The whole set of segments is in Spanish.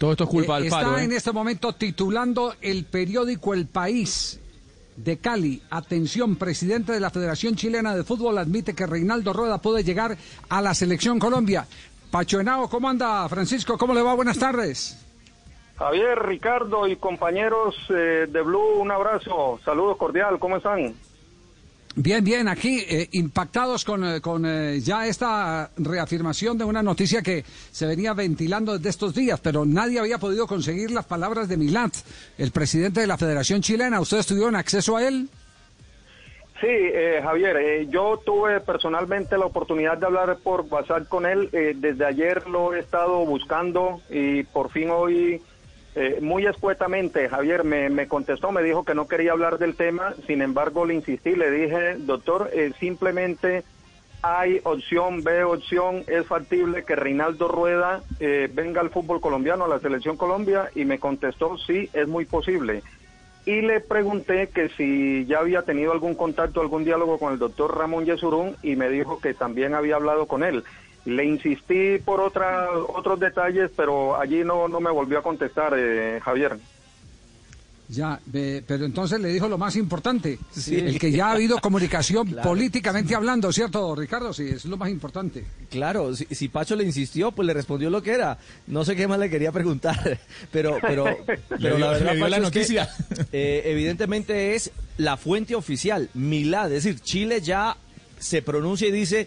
Todo esto es culpa Eh, del Está. ¿eh? en este momento titulando el periódico El País de Cali. Atención, presidente de la Federación Chilena de Fútbol admite que Reinaldo Rueda puede llegar a la selección Colombia. Pacho Henao, ¿cómo anda? Francisco, ¿cómo le va? Buenas tardes. Javier, Ricardo y compañeros eh, de Blue, un abrazo, saludos cordial, ¿cómo están? Bien, bien, aquí eh, impactados con, eh, con eh, ya esta reafirmación de una noticia que se venía ventilando desde estos días, pero nadie había podido conseguir las palabras de Milat, el presidente de la Federación Chilena. ¿Ustedes tuvieron acceso a él? Sí, eh, Javier, eh, yo tuve personalmente la oportunidad de hablar por WhatsApp con él, desde ayer lo he estado buscando y por fin hoy, eh, muy escuetamente, Javier me, contestó, me dijo que no quería hablar del tema, sin embargo le insistí, le dije, doctor, eh, simplemente hay opción, ve opción, es factible que Reinaldo Rueda eh, venga al fútbol colombiano, a la selección Colombia, y me contestó, sí, es muy posible. Y le pregunté que si ya había tenido algún contacto, algún diálogo con el doctor Ramón Yesurún, y me dijo que también había hablado con él. Le insistí por otra, otros detalles, pero allí no, no me volvió a contestar, eh, Javier. Ya, ve- pero entonces le dijo lo más importante, el que ya ha habido comunicación políticamente hablando, ¿cierto, Ricardo? Sí, es lo más importante. Claro, si, si Pacho le insistió, pues le respondió lo que era. No sé qué más le quería preguntar, pero, pero, pero la verdad, le dio Pacho, la es que, noticia. eh, evidentemente es la fuente oficial, Milad, es decir, Chile ya se pronuncia y dice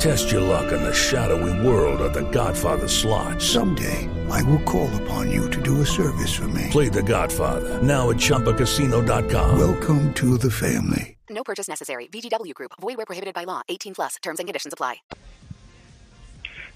Test your luck in the shadowy world of The Godfather slot. Someday, I will call upon you to do a service for me. Play The Godfather now at ChumbaCasino.com. Welcome to the family. No purchase necessary. VGW Group. Void were prohibited by law. 18 plus. Terms and conditions apply.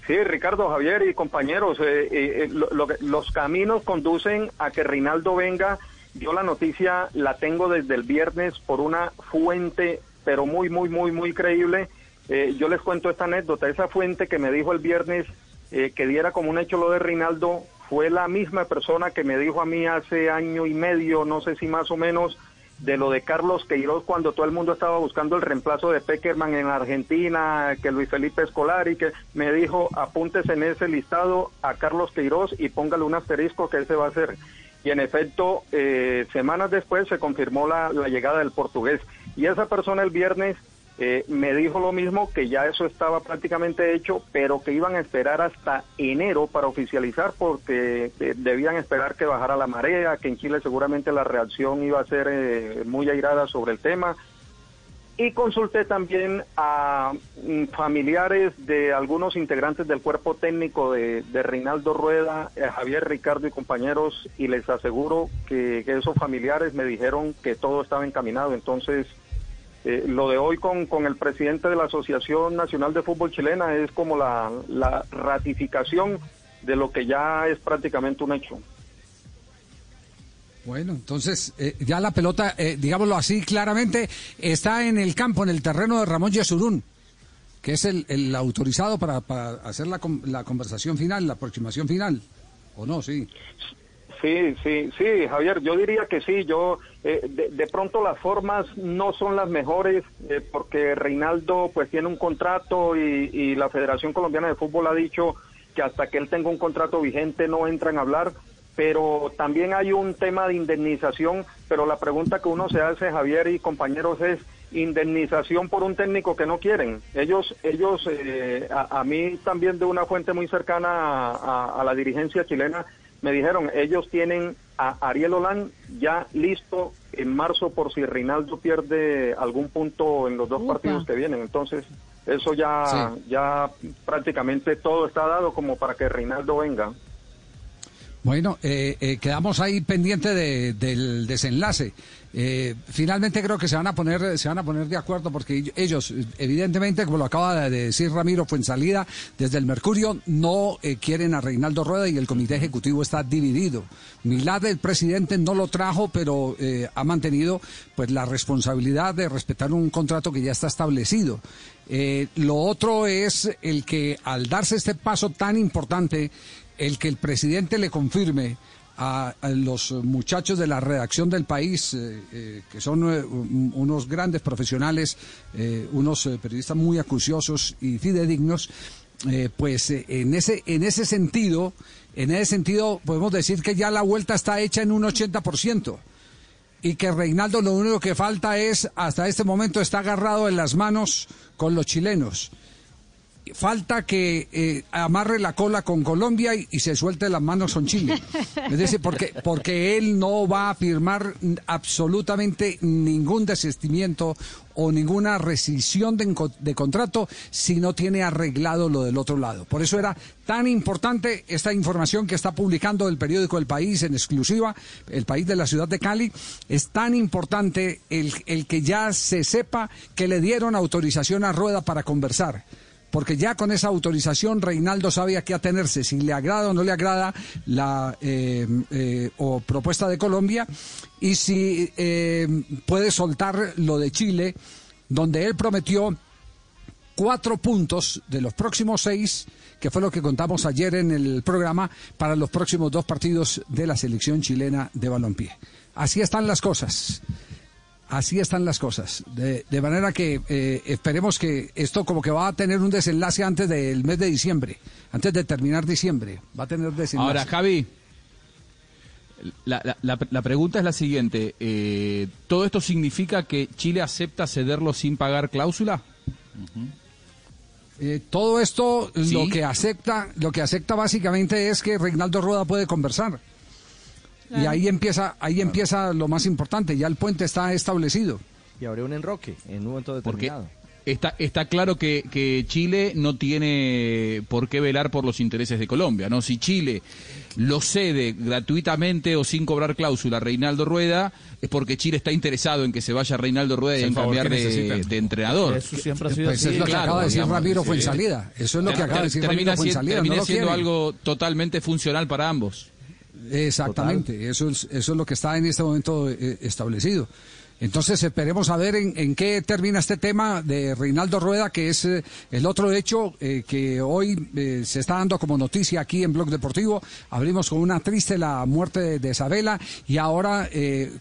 Sí, Ricardo, Javier y compañeros, eh, eh, eh, lo- lo los caminos conducen a que Reinaldo venga. Yo la noticia la tengo desde el viernes por una fuente, pero muy, muy, muy, muy creíble. Eh, yo les cuento esta anécdota. Esa fuente que me dijo el viernes eh, que diera como un hecho lo de Reinaldo fue la misma persona que me dijo a mí hace año y medio, no sé si más o menos, de lo de Carlos Queiroz cuando todo el mundo estaba buscando el reemplazo de Peckerman en Argentina, que Luis Felipe Escolari, que me dijo, apúntese en ese listado a Carlos Queiroz y póngale un asterisco que ese va a ser. Y en efecto, eh, semanas después se confirmó la, la llegada del portugués. Y esa persona el viernes eh, me dijo lo mismo, que ya eso estaba prácticamente hecho, pero que iban a esperar hasta enero para oficializar porque eh, debían esperar que bajara la marea, que en Chile seguramente la reacción iba a ser eh, muy airada sobre el tema. Y consulté también a mm, familiares de algunos integrantes del cuerpo técnico de, de Reinaldo Rueda, eh, Javier Ricardo y compañeros, y les aseguro que, que esos familiares me dijeron que todo estaba encaminado. Entonces, eh, lo de hoy con, con el presidente de la Asociación Nacional de Fútbol Chilena es como la, la ratificación de lo que ya es prácticamente un hecho. Bueno, entonces eh, ya la pelota, eh, digámoslo así claramente, está en el campo, en el terreno de Ramón Yesurún, que es el, el autorizado para, para hacer la, la conversación final, la aproximación final. ¿O no? Sí. Sí, sí, sí, Javier, yo diría que sí, yo eh, de, pronto las formas no son las mejores eh, porque Reinaldo pues tiene un contrato y, y la Federación Colombiana de Fútbol ha dicho que hasta que él tenga un contrato vigente no entran a hablar, pero también hay un tema de indemnización, pero la pregunta que uno se hace, Javier y compañeros, es indemnización por un técnico que no quieren. Ellos, ellos, eh, a, a mí también de una fuente muy cercana a la dirigencia chilena, me dijeron, ellos tienen a Ariel Olan ya listo en marzo por si Reinaldo pierde algún punto en los dos Upa. partidos que vienen. Entonces, eso ya, ya prácticamente todo está dado como para que Reinaldo venga. Bueno, eh, eh, quedamos ahí pendiente de- del desenlace. Eh, finalmente creo que se van a poner se van a poner de acuerdo porque ellos, evidentemente, como lo acaba de decir Ramiro Fuensalida, desde el Mercurio no eh, quieren a Reinaldo Rueda y el comité ejecutivo está dividido. Milad, el presidente, no lo trajo, pero eh, ha mantenido pues la responsabilidad de respetar un contrato que ya está establecido. Lo otro es el que al darse este paso tan importante, el que el presidente le confirme a, a los muchachos de la redacción del país, eh, eh, que son eh, un- unos grandes profesionales, unos periodistas muy acuciosos y fidedignos, pues en ese en ese sentido, en ese sentido podemos decir que ya la vuelta está hecha en un 80% y que Reinaldo lo único que falta es, hasta este momento está agarrado en las manos con los chilenos. Falta que eh, amarre la cola con Colombia y, se suelte las manos con Chile. Es decir, porque, porque él no va a firmar absolutamente ningún desistimiento o ninguna rescisión de contrato si no tiene arreglado lo del otro lado. Por eso era tan importante esta información que está publicando el periódico El País en exclusiva, El País de la ciudad de Cali. Es tan importante el, el que ya se sepa que le dieron autorización a Rueda para conversar porque ya con esa autorización Reinaldo sabe a qué atenerse, si le agrada o no le agrada la eh, eh, propuesta de Colombia y si eh, puede soltar lo de Chile, donde él prometió cuatro puntos de los próximos seis, que fue lo que contamos ayer en el programa, para los próximos dos partidos de la selección chilena de balompié. Así están las cosas. Así están las cosas. De, de manera que eh, esperemos que esto como que va a tener un desenlace antes del mes de diciembre, antes de terminar diciembre. Va a tener desenlace. Ahora, Javi, la, la- la- la pregunta es la siguiente. eh, ¿Todo esto significa que Chile acepta cederlo sin pagar cláusula? Eh, todo esto Sí. lo que acepta, lo que acepta básicamente es que Reinaldo Rueda puede conversar. Y ahí empieza, ahí empieza lo más importante, ya el puente está establecido. Y habría un enroque en un momento Porque determinado. está, está claro que, que Chile no tiene por qué velar por los intereses de Colombia, ¿no? Si Chile lo cede gratuitamente o sin cobrar cláusula a Reinaldo Rueda, es porque Chile está interesado en que se vaya Reinaldo Rueda y en cambiar de, de entrenador. Eso siempre ha sido Pues así. es lo que claro, acaba de decir digamos, Ramiro sí. Fuensalida. Eso es lo que acaba de decir termina Ramiro siendo, Fuensalida. termina no siendo algo totalmente funcional para ambos. Exactamente, eso es, eso es lo que está en este momento eh, establecido. Entonces esperemos a ver en, qué termina este tema de Reinaldo Rueda, que es eh, el otro hecho eh, que hoy eh, se está dando como noticia aquí en Blog Deportivo. Abrimos con una triste la muerte de, de Isabela y ahora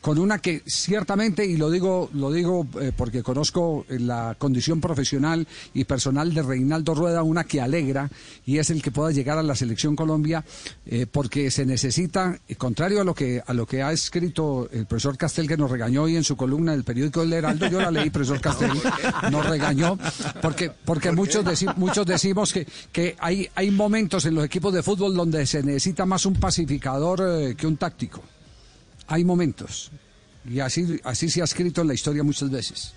con una que ciertamente, y lo digo, lo digo porque conozco la condición profesional y personal de Reinaldo Rueda, una que alegra y es el que pueda llegar a la selección Colombia, porque se necesita, contrario a lo que a lo que ha escrito el profesor Castel que nos regañó hoy en su columna del periódico El Heraldo, yo la leí, profesor Castel, nos regañó, porque porque muchos deci- muchos decimos que que hay hay momentos en los equipos de fútbol donde se necesita más un pacificador eh, que un táctico. Hay momentos. Y así, así se ha escrito en la historia muchas veces.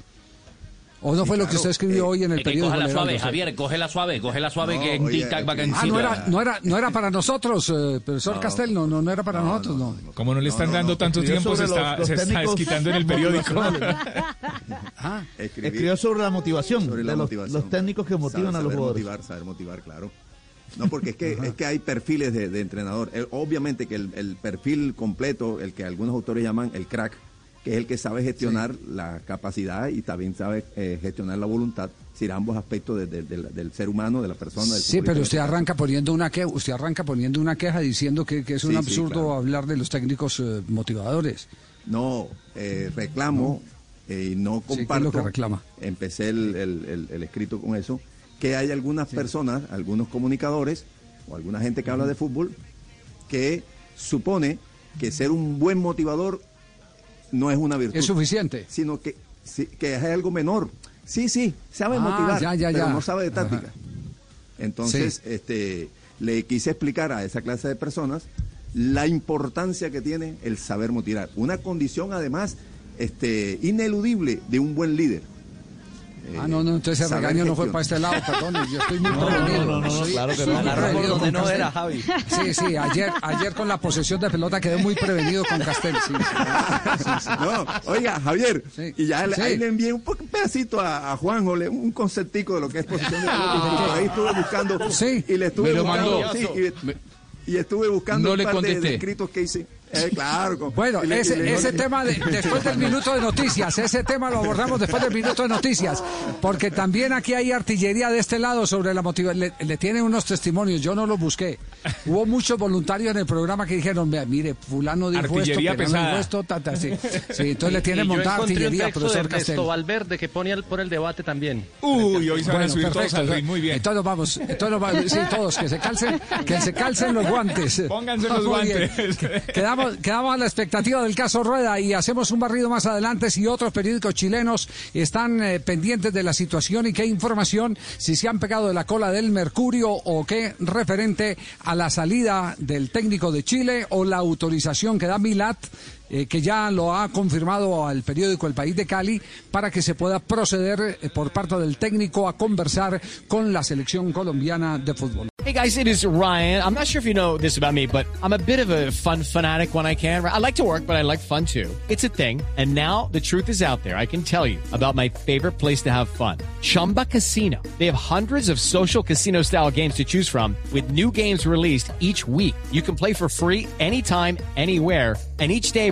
¿O no fue lo que usted escribió hoy en el que periódico? cógela El suave, Heraldo? Javier, cógela suave, cógela suave No, que en oye, tic-tac va aquí- Ah, no era, no era, no era para nosotros, eh, profesor Castel, no, no, no era para nosotros, no. Como no le están No, no, dando no, tanto tiempo, se sobre está, los- los se está desquitando en el periódico. Ah, Escribí Escribió sobre la motivación sobre la los, motivación. los técnicos que motivan Saber- a los saber jugadores. motivar, saber motivar, claro. No, porque es que, es que hay perfiles de, de entrenador. Eh, obviamente que el, el perfil completo, el que algunos autores llaman el crack, que es el que sabe gestionar la capacidad y también sabe eh, gestionar la voluntad, decir, ambos aspectos de- de- del- del ser humano, de la persona. Del sí, pero usted este arranca poniendo una queja, usted arranca poniendo una queja diciendo que, que es un Sí, sí, absurdo claro. hablar de los técnicos eh, motivadores. No, eh, reclamo eh, y no Sí, ¿qué es comparto. lo que reclama? Empecé el, el- el- el escrito con eso, que hay algunas personas, algunos comunicadores o alguna gente que habla de fútbol que supone que ser un buen motivador no es una virtud. Es suficiente. Sino que, sí, que es algo menor. Sí, sí, sabe Ah, motivar, ya, ya, pero ya. no sabe de táctica. Ajá. Entonces, Sí. este, le quise explicar a esa clase de personas la importancia que tiene el saber motivar. Una condición además este, ineludible de un buen líder. Ah, no, no, entonces el regaño no fue para este lado, perdón, yo estoy muy No, prevenido. no, no, no, Soy- claro que no. prevenido donde con no Castel. era, Javi. Sí, sí, ayer, ayer con la posesión de pelota quedé muy prevenido con Castel, sí. sí, sí, sí. No, oiga, Javier, Sí. y ya le- Sí. ahí le envié un, pedacito a, a Juanjo, le- un conceptico de lo que es posición de pelota, y por ahí estuve buscando, Sí. y le estuve buscando, y, y estuve buscando No un le par de- de, contesté. escritos que hice. Eh, claro. con- Bueno, le- ese, le- ese tema de- después del minuto de noticias, ese tema lo abordamos después del minuto de noticias, porque también aquí hay artillería de este lado sobre la motivación. Le, le tienen unos testimonios, yo no los busqué. Hubo muchos voluntarios en el programa que dijeron, mire, fulano dijo Artillería esto, pesada. esto, ta, ta, sí. Sí, entonces le Y tienen yo montada artillería, profesor Ernesto Castel. Valverde que pone al- por el debate también. Uy, hoy se van a Bueno, subir todos perfecto. al ring, muy bien. Entonces vamos, entonces vamos, sí, todos, que se calcen, que se calcen los guantes. Pónganse los guantes. Quedamos, quedamos a la expectativa del caso Rueda y hacemos un barrido más adelante si otros periódicos chilenos están eh, pendientes de la situación y qué información, si se han pegado de la cola del Mercurio o qué referente a la salida del técnico de Chile o la autorización que da Milat. Eh, que ya lo ha confirmado al periódico El País de Cali para que se pueda proceder eh, por parte del técnico a conversar con la selección colombiana de fútbol. Hey guys, it is Ryan. I'm not sure if you know this about me, but I'm a bit of a fun fanatic when I can. I like to work, but I like fun too. It's a thing. And now the truth is out there. I can tell you about my favorite place to have fun. Chumba Casino. They have hundreds of social casino style games to choose from with new games released each week. You can play for free anytime, anywhere. And each day